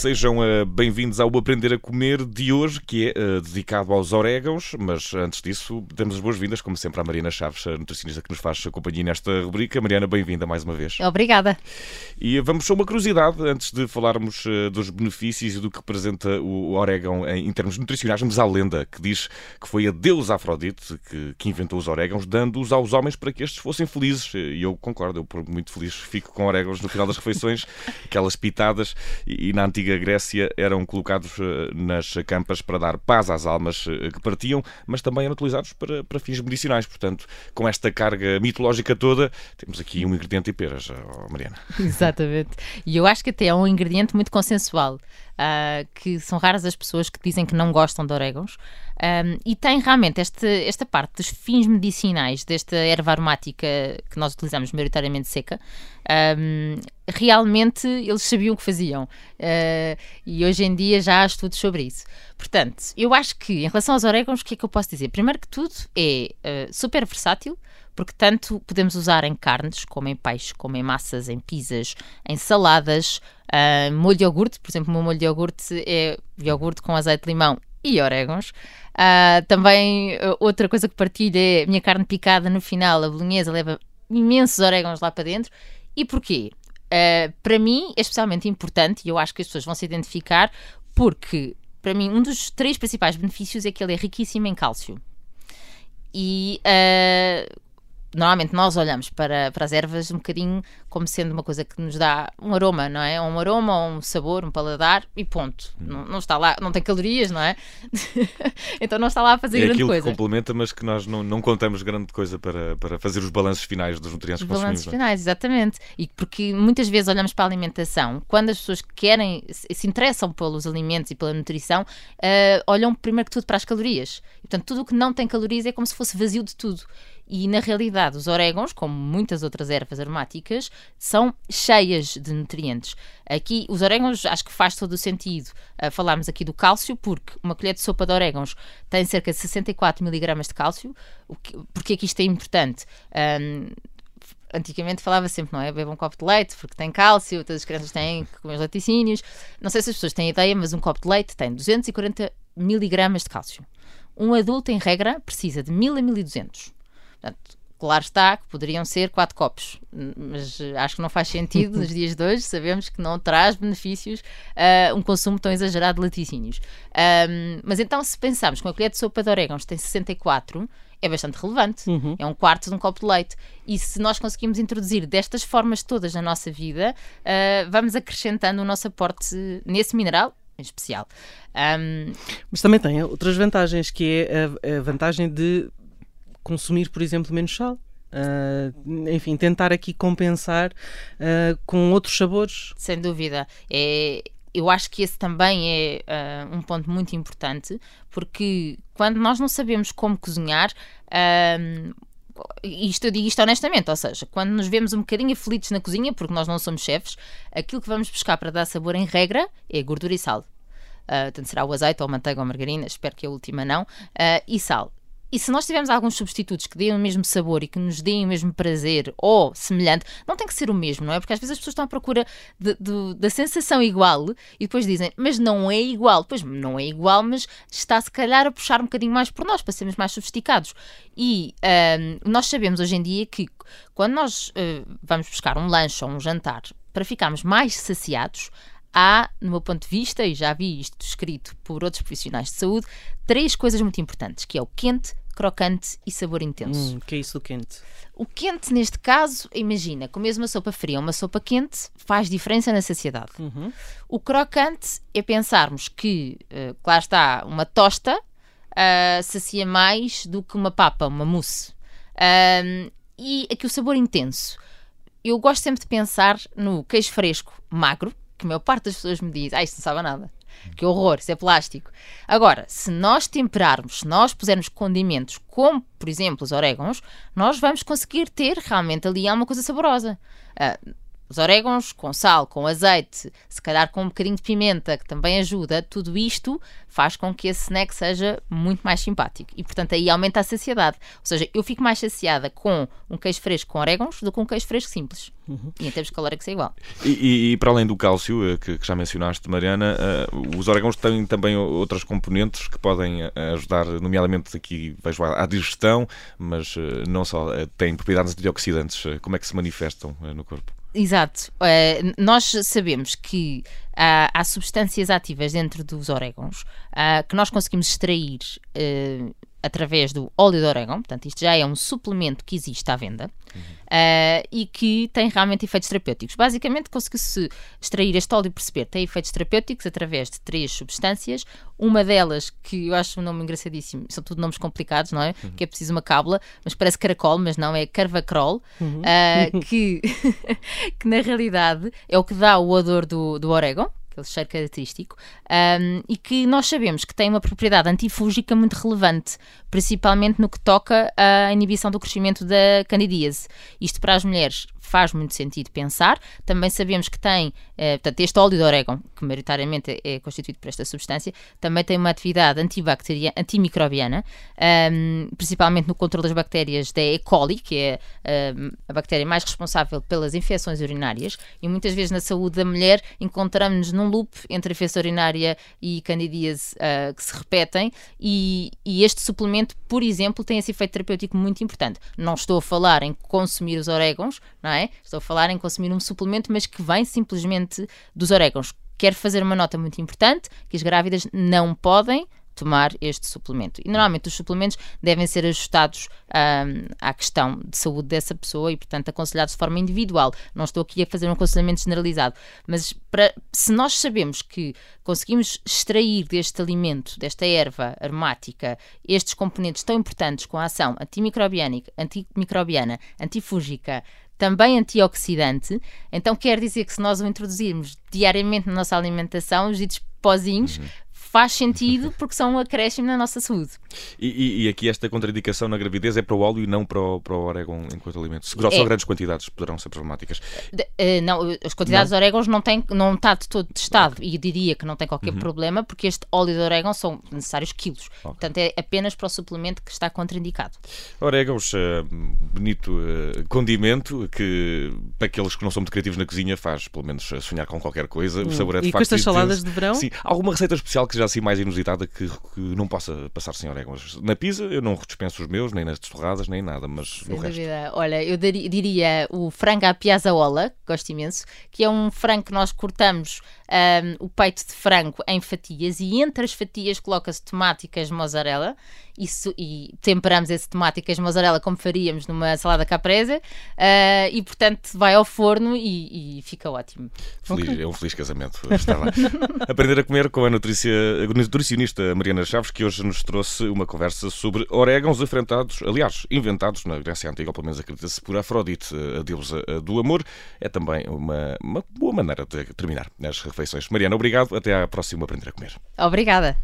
sejam uh, bem-vindos ao Aprender a Comer de hoje, que é uh, dedicado aos orégãos, mas antes disso, damos as boas-vindas, como sempre, à Mariana Chaves, a nutricionista que nos faz companhia nesta rubrica. Mariana, bem-vinda mais uma vez. Obrigada. E vamos a uma curiosidade, antes de falarmos dos benefícios e do que representa o orégão em, termos nutricionais, mas há lenda que diz que foi a deusa Afrodite que, que inventou os orégãos, dando-os aos homens para que estes fossem felizes. E eu concordo, eu por muito feliz fico com orégãos no final das refeições, aquelas pitadas e, na antiga Grécia eram colocados eh, nas campas para dar paz às almas eh, que partiam, mas também eram utilizados para, para fins medicinais. Portanto, com esta carga mitológica toda, temos aqui um ingrediente e peras, oh, Mariana. Exatamente. E eu acho que até é um ingrediente muito consensual. Uh, que são raras as pessoas que dizem que não gostam de orégãos. Um, e tem realmente este, esta parte dos fins medicinais desta erva aromática que nós utilizamos maioritariamente seca. Um, realmente eles sabiam o que faziam. Uh, e hoje em dia já há estudos sobre isso. Portanto, eu acho que em relação aos orégãos, o que é que eu posso dizer? Primeiro que tudo, é uh, super versátil porque tanto podemos usar em carnes, como em peixe, como em massas, em pizzas, em saladas, uh, molho de iogurte, por exemplo, o meu molho de iogurte é iogurte com azeite de limão e orégãos. Uh, também uh, outra coisa que partilho é a minha carne picada no final, a bolonhesa leva imensos orégãos lá para dentro. E porquê? Uh, para mim é especialmente importante, e eu acho que as pessoas vão se identificar, porque para mim um dos três principais benefícios é que ele é riquíssimo em cálcio. E uh, normalmente nós olhamos para, para as ervas um bocadinho como sendo uma coisa que nos dá um aroma, não é? Um aroma, um sabor, um paladar e ponto. Hum. Não, não, está lá, não tem calorias, não é? então não está lá a fazer é grande coisa. que complementa, mas que nós não, não contamos grande coisa para, para fazer os balanços finais dos nutrientes os que consumimos. Os balanços é? finais, exatamente. E porque muitas vezes olhamos para a alimentação, quando as pessoas querem, se interessam pelos alimentos e pela nutrição, uh, olham primeiro que tudo para as calorias. E, portanto, tudo o que não tem calorias é como se fosse vazio de tudo. E na realidade, os orégãos, como muitas outras ervas aromáticas, são cheias de nutrientes. Aqui, os orégãos, acho que faz todo o sentido uh, falarmos aqui do cálcio, porque uma colher de sopa de orégãos tem cerca de 64 miligramas de cálcio. Que, porque é que isto é importante? Um, antigamente falava sempre, não é? Beba um copo de leite porque tem cálcio, todas as crianças têm que comer os laticínios. Não sei se as pessoas têm ideia, mas um copo de leite tem 240 miligramas de cálcio. Um adulto, em regra, precisa de 1000 a 1200. Portanto, claro está que poderiam ser quatro copos, mas acho que não faz sentido nos dias de hoje. Sabemos que não traz benefícios uh, um consumo tão exagerado de laticínios. Um, mas então, se pensarmos que uma colher de sopa de orégãos tem 64, é bastante relevante. Uhum. É um quarto de um copo de leite. E se nós conseguimos introduzir destas formas todas na nossa vida, uh, vamos acrescentando o nosso aporte nesse mineral em especial. Um... Mas também tem outras vantagens, que é a, a vantagem de consumir, por exemplo, menos sal. Uh, enfim, tentar aqui compensar uh, com outros sabores. Sem dúvida. É, eu acho que esse também é uh, um ponto muito importante, porque quando nós não sabemos como cozinhar, isto eu digo isto honestamente, ou seja, quando nos vemos um bocadinho aflitos na cozinha, porque nós não somos chefes, aquilo que vamos buscar para dar sabor em regra é gordura e sal. Uh, tanto será o azeite ou manteiga ou margarina, espero que a última não, uh, e sal. E se nós tivermos alguns substitutos que deem o mesmo sabor e que nos deem o mesmo prazer ou semelhante, não tem que ser o mesmo, não é? Porque às vezes as pessoas estão à procura de, de, da sensação igual e depois dizem, mas não é igual. Pois não é igual, mas está se calhar a puxar um bocadinho mais por nós, para sermos mais sofisticados. E um, nós sabemos hoje em dia que quando nós uh, vamos buscar um lanche ou um jantar para ficarmos mais saciados, há, no meu ponto de vista, e já vi isto escrito por outros profissionais de saúde, três coisas muito importantes, que é o quente, crocante e sabor intenso. Hum, que é isso do quente? O quente, neste caso, imagina, comes uma sopa fria ou uma sopa quente, faz diferença na saciedade. Uhum. O crocante é pensarmos que, uh, claro está, uma tosta uh, sacia mais do que uma papa, uma mousse. Uh, e aqui o sabor intenso. Eu gosto sempre de pensar no queijo fresco magro, que a maior parte das pessoas me diz, ah, isto não sabe nada. Que horror, isso é plástico. Agora, se nós temperarmos, se nós pusermos condimentos, como por exemplo os orégãos, nós vamos conseguir ter realmente ali alguma coisa saborosa. Uh, os orégãos com sal, com azeite, se calhar com um bocadinho de pimenta, que também ajuda, tudo isto faz com que esse snack seja muito mais simpático. E, portanto, aí aumenta a saciedade. Ou seja, eu fico mais saciada com um queijo fresco com orégãos do que um queijo fresco simples. Uhum. E em termos calóricos é igual. E, e, e, para além do cálcio, eh, que, que já mencionaste, Mariana, uh, os orégãos têm também outras componentes que podem eh, ajudar, nomeadamente aqui vejo à, digestão, mas uh, não só, uh, têm propriedades antioxidantes. Como é que se manifestam no corpo? Exato. Uh, nós sabemos que uh, há substâncias ativas dentro dos orégãos uh, que nós conseguimos extrair através do óleo de orégão, portanto, isto já é um suplemento que existe à venda uhum. uh, e que tem realmente efeitos terapêuticos. Basicamente, conseguiu-se extrair este óleo e perceber tem efeitos terapêuticos através de três substâncias. Uma delas, que eu acho um nome engraçadíssimo, são tudo nomes complicados, não é? Uhum. Que é preciso uma cábula, mas parece caracol, mas não, é carvacrol, uhum. uh, que, que na realidade é o que dá o odor do, do orégão aquele cheiro característico, um, e que nós sabemos que tem uma propriedade antifúngica muito relevante, principalmente no que toca à inibição do crescimento da candidíase. Isto para as mulheres faz muito sentido pensar. Também sabemos que tem, eh, portanto, este óleo de orégano, que maioritariamente é, constituído por esta substância, também tem uma atividade antibacteriana, antimicrobiana, um, ehm, principalmente no controle das bactérias da E. coli, que é um, ehm, a bactéria mais responsável pelas infecções urinárias, e muitas vezes na saúde da mulher encontramos-nos num loop entre infecção urinária e candidíase uh, que se repetem, e, e este suplemento, por exemplo, tem esse efeito terapêutico muito importante. Não estou a falar em consumir os orégãos, não é? Estou a falar em consumir um suplemento, mas que vem simplesmente dos orégãos. Quero fazer uma nota muito importante, que as grávidas não podem tomar este suplemento. E normalmente os suplementos devem ser ajustados um, à questão de saúde dessa pessoa e, portanto, aconselhados de forma individual. Não estou aqui a fazer um aconselhamento generalizado, mas para, se nós sabemos que conseguimos extrair deste alimento, desta erva aromática, estes componentes tão importantes com a ação antimicrobiana, antimicrobiana antifúngica, também antioxidante, então quer dizer que se nós o introduzirmos diariamente na nossa alimentação, os ditos pozinhos, uhum faz sentido porque são um acréscimo na nossa saúde. E, e, e, aqui esta contraindicação na gravidez é para o óleo e não para o, para o orégano enquanto alimento. Se é. só grandes quantidades poderão ser problemáticas. De, uh, não, as quantidades não. de orégãos não, tem, não está de todo testado okay. e diria que não tem qualquer uhum. problema porque este óleo de orégano são necessários quilos. Okay. Portanto, é apenas para o suplemento que está contraindicado. Orégãos, uh, bonito uh, condimento que para aqueles que não são muito criativos na cozinha faz pelo menos sonhar com qualquer coisa. Hum. O sabor é de e facto. E com estas saladas de verão? Sim, alguma receita especial que seja assim mais inusitada que, que não possa passar sem orégãos. Na pizza eu não dispenso os meus, nem nas torradas, nem nada, mas sem no dúvida. resto. Olha, eu diria o frango à piazzaola, gosto imenso, que é um frango que nós cortamos um, o peito de frango em fatias e entre as fatias coloca-se e queijo mozzarella isso, e temperamos esse queijo mozzarella como faríamos numa salada caprese uh, e portanto vai ao forno e, e fica ótimo. Feliz, okay. É um feliz casamento. Aprender a comer com a, nutricia, a nutricionista Mariana Chaves que hoje nos trouxe uma conversa sobre orégãos afrentados, aliás, inventados na Grécia Antiga, ou pelo menos acredita-se por Afrodite, a deusa do amor. É também uma, uma boa maneira de terminar as refeições. Mariana, obrigado. Até à próxima Aprender a Comer. Obrigada.